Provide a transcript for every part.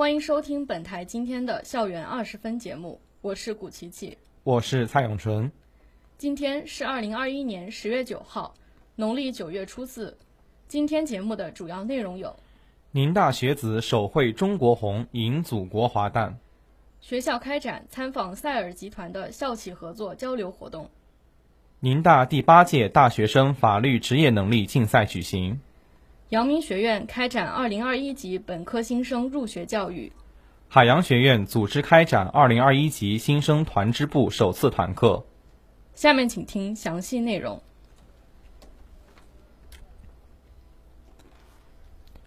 欢迎收听本台今天的校园二十分节目，我是古琪琪，我是蔡永纯。今天是二零二一年十月九号，农历九月初四。今天节目的主要内容有：宁大学子手绘中国红，迎祖国华诞；学校开展参访塞尔集团的校企合作交流活动。宁大第八届大学生法律职业能力竞赛举行。阳明学院开展二零二一级本科新生入学教育。海洋学院组织开展二零二一级新生团支部首次团课。下面请听详细内容。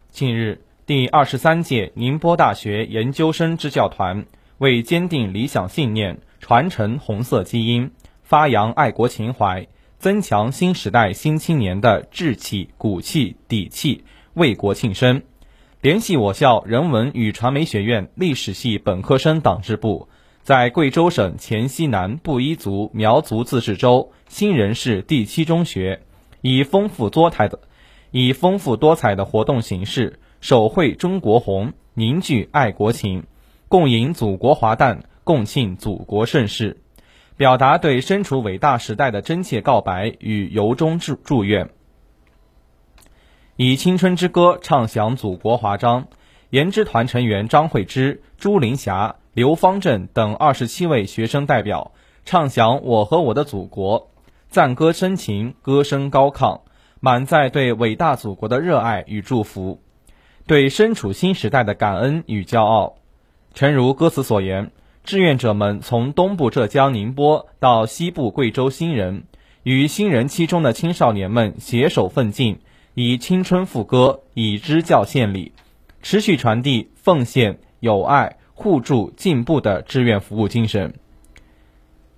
近日，第二十三届宁波大学研究生支教团为坚定理想信念、传承红色基因。发扬爱国情怀，增强新时代新青年的志气、骨气、底气，为国庆生。联系我校人文与传媒学院历史系本科生党支部，在贵州省黔西南布依族苗族自治州新仁市第七中学，以丰富多彩的以丰富多彩的活动形式，手绘中国红，凝聚爱国情，共迎祖国华诞，共庆祖国盛世。表达对身处伟大时代的真切告白与由衷祝祝愿，以青春之歌唱响祖国华章。研支团成员张慧芝、朱林霞、刘方正等二十七位学生代表唱响我和我的祖国，赞歌深情，歌声高亢，满载对伟大祖国的热爱与祝福，对身处新时代的感恩与骄傲。诚如歌词所言。志愿者们从东部浙江宁波到西部贵州新仁，与新人期中的青少年们携手奋进，以青春赋歌，以支教献礼，持续传递奉献、友爱、互助、进步的志愿服务精神。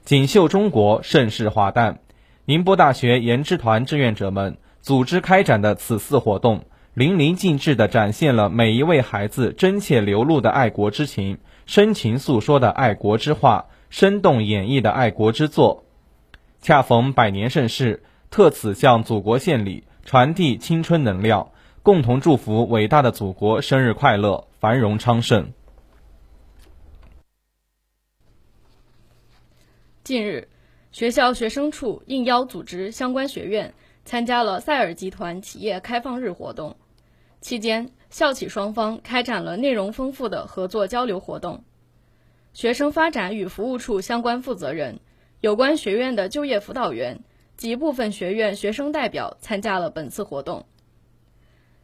锦绣中国，盛世华诞。宁波大学研支团志愿者们组织开展的此次活动，淋漓尽致地展现了每一位孩子真切流露的爱国之情。深情诉说的爱国之话，生动演绎的爱国之作，恰逢百年盛世，特此向祖国献礼，传递青春能量，共同祝福伟大的祖国生日快乐，繁荣昌盛。近日，学校学生处应邀组织相关学院参加了赛尔集团企业开放日活动，期间。校企双方开展了内容丰富的合作交流活动，学生发展与服务处相关负责人、有关学院的就业辅导员及部分学院学生代表参加了本次活动。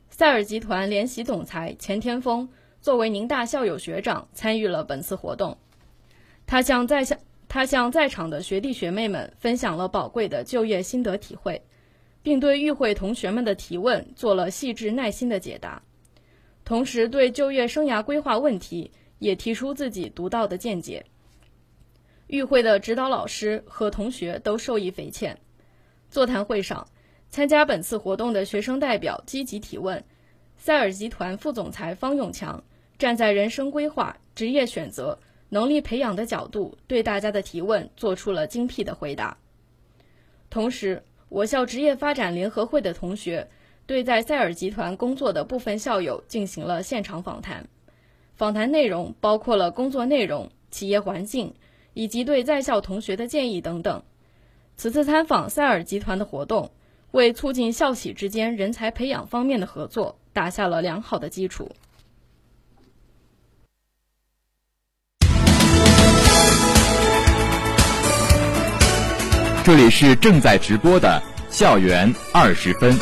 赛尔集团联席总裁钱天峰作为宁大校友学长参与了本次活动，他向在向他向在场的学弟学妹们分享了宝贵的就业心得体会，并对与会同学们的提问做了细致耐心的解答。同时，对就业生涯规划问题也提出自己独到的见解。与会的指导老师和同学都受益匪浅。座谈会上，参加本次活动的学生代表积极提问，塞尔集团副总裁方永强站在人生规划、职业选择、能力培养的角度，对大家的提问做出了精辟的回答。同时，我校职业发展联合会的同学。对在赛尔集团工作的部分校友进行了现场访谈，访谈内容包括了工作内容、企业环境以及对在校同学的建议等等。此次参访赛尔集团的活动，为促进校企之间人才培养方面的合作打下了良好的基础。这里是正在直播的校园二十分。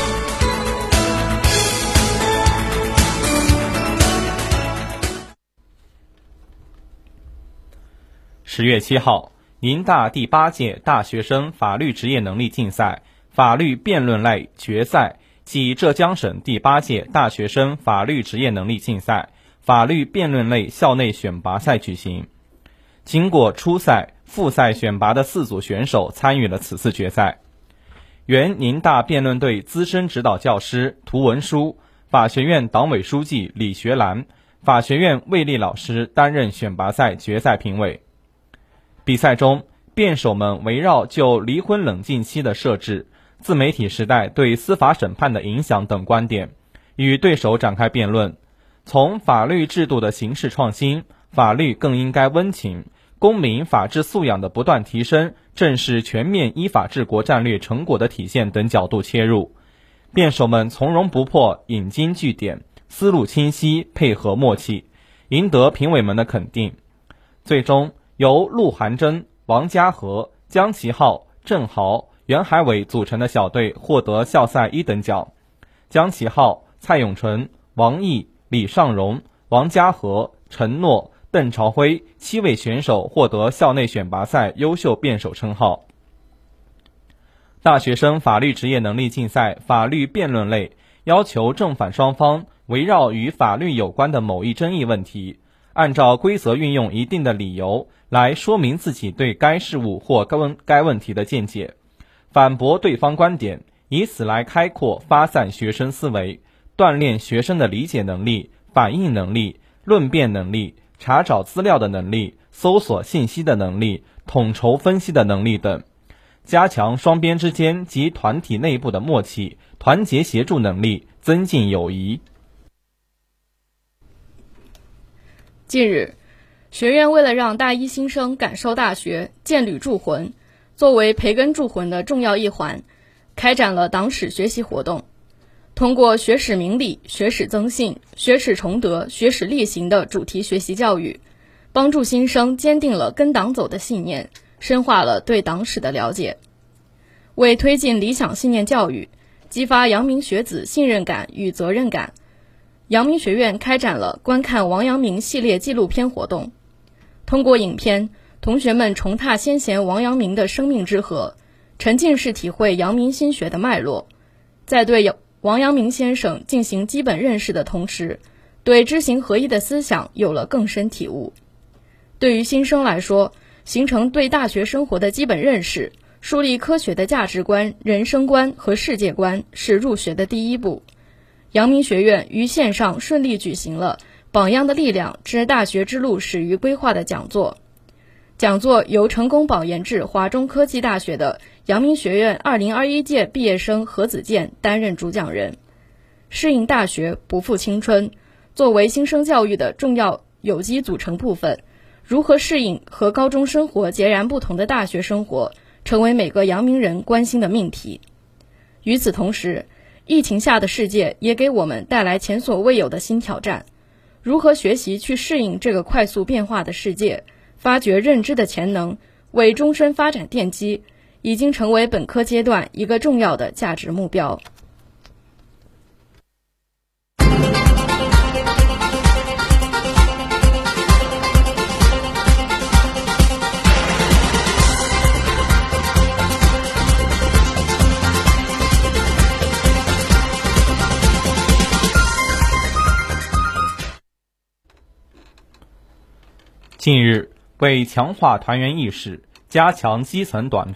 十月七号，宁大第八届大学生法律职业能力竞赛法律辩论类决赛暨浙江省第八届大学生法律职业能力竞赛法律辩论类校内选拔赛举行。经过初赛、复赛选拔的四组选手参与了此次决赛。原宁大辩论队资深指导教师涂文书、法学院党委书记李学兰、法学院魏丽老师担任选拔赛决赛评委。比赛中，辩手们围绕就离婚冷静期的设置、自媒体时代对司法审判的影响等观点，与对手展开辩论。从法律制度的形式创新、法律更应该温情、公民法治素养的不断提升，正是全面依法治国战略成果的体现等角度切入，辩手们从容不迫、引经据典，思路清晰、配合默契，赢得评委们的肯定。最终，由陆寒珍、王家和、江其浩、郑豪、袁海伟组成的小队获得校赛一等奖。江其浩、蔡永纯、王毅。李尚荣、王家和、陈诺、邓朝辉七位选手获得校内选拔赛优秀辩手称号。大学生法律职业能力竞赛法律辩论类要求正反双方围绕与法律有关的某一争议问题，按照规则运用一定的理由来说明自己对该事物或该问该问题的见解，反驳对方观点，以此来开阔发散学生思维。锻炼学生的理解能力、反应能力、论辩能力、查找资料的能力、搜索信息的能力、统筹分析的能力等，加强双边之间及团体内部的默契、团结协助能力，增进友谊。近日，学院为了让大一新生感受大学、建旅铸魂，作为培根铸魂的重要一环，开展了党史学习活动。通过学史明理、学史增信、学史崇德、学史力行的主题学习教育，帮助新生坚定了跟党走的信念，深化了对党史的了解。为推进理想信念教育，激发阳明学子信任感与责任感，阳明学院开展了观看王阳明系列纪录片活动。通过影片，同学们重踏先贤王阳明的生命之河，沉浸式体会阳明心学的脉络，在对有。王阳明先生进行基本认识的同时，对知行合一的思想有了更深体悟。对于新生来说，形成对大学生活的基本认识，树立科学的价值观、人生观和世界观，是入学的第一步。阳明学院于线上顺利举行了《榜样的力量之大学之路始于规划》的讲座。讲座由成功保研至华中科技大学的阳明学院2021届毕业生何子健担任主讲人。适应大学，不负青春，作为新生教育的重要有机组成部分，如何适应和高中生活截然不同的大学生活，成为每个阳明人关心的命题。与此同时，疫情下的世界也给我们带来前所未有的新挑战，如何学习去适应这个快速变化的世界？发掘认知的潜能，为终身发展奠基，已经成为本科阶段一个重要的价值目标。近日。为强化团员意识，加强基层短，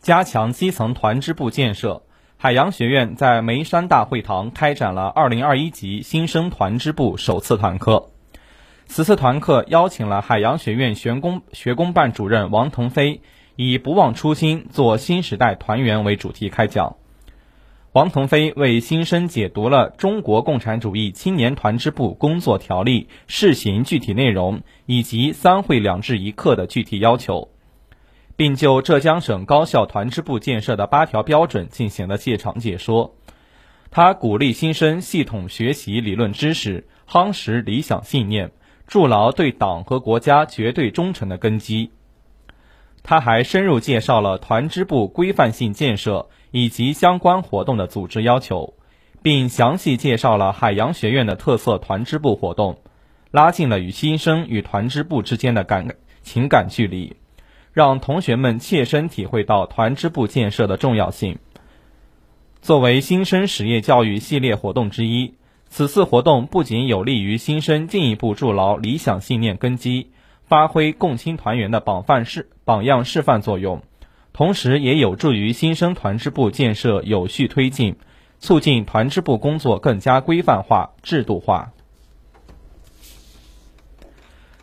加强基层团支部建设，海洋学院在眉山大会堂开展了2021级新生团支部首次团课。此次团课邀请了海洋学院学工学工办主任王腾飞，以“不忘初心，做新时代团员”为主题开讲。王腾飞为新生解读了《中国共产主义青年团支部工作条例》试行具体内容以及“三会两制一课”的具体要求，并就浙江省高校团支部建设的八条标准进行了现场解说。他鼓励新生系统学习理论知识，夯实理想信念，筑牢对党和国家绝对忠诚的根基。他还深入介绍了团支部规范性建设。以及相关活动的组织要求，并详细介绍了海洋学院的特色团支部活动，拉近了与新生与团支部之间的感情感距离，让同学们切身体会到团支部建设的重要性。作为新生实业教育系列活动之一，此次活动不仅有利于新生进一步筑牢理想信念根基，发挥共青团员的榜范示榜样示范作用，同时也有助于新生团支部建设有序推进，促进团支部工作更加规范化、制度化。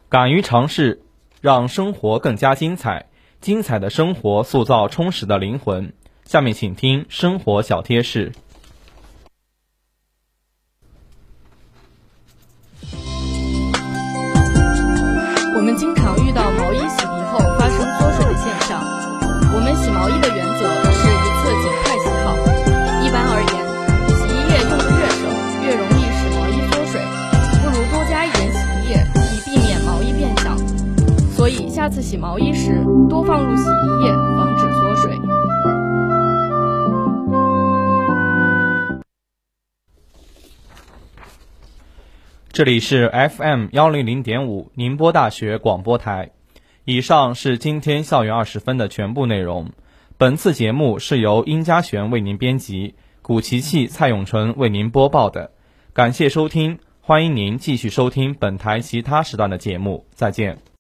敢于尝试，让生活更加精彩。精彩的生活塑造充实的灵魂。下面请听生活小贴士。我们经常遇到毛衣洗涤后发生缩水的现象。我们洗毛衣的次洗毛衣时，多放入洗衣液，防止缩水。这里是 FM 幺零零点五宁波大学广播台。以上是今天校园二十分的全部内容。本次节目是由殷家璇为您编辑，古琪琪、蔡永淳为您播报的。感谢收听，欢迎您继续收听本台其他时段的节目。再见。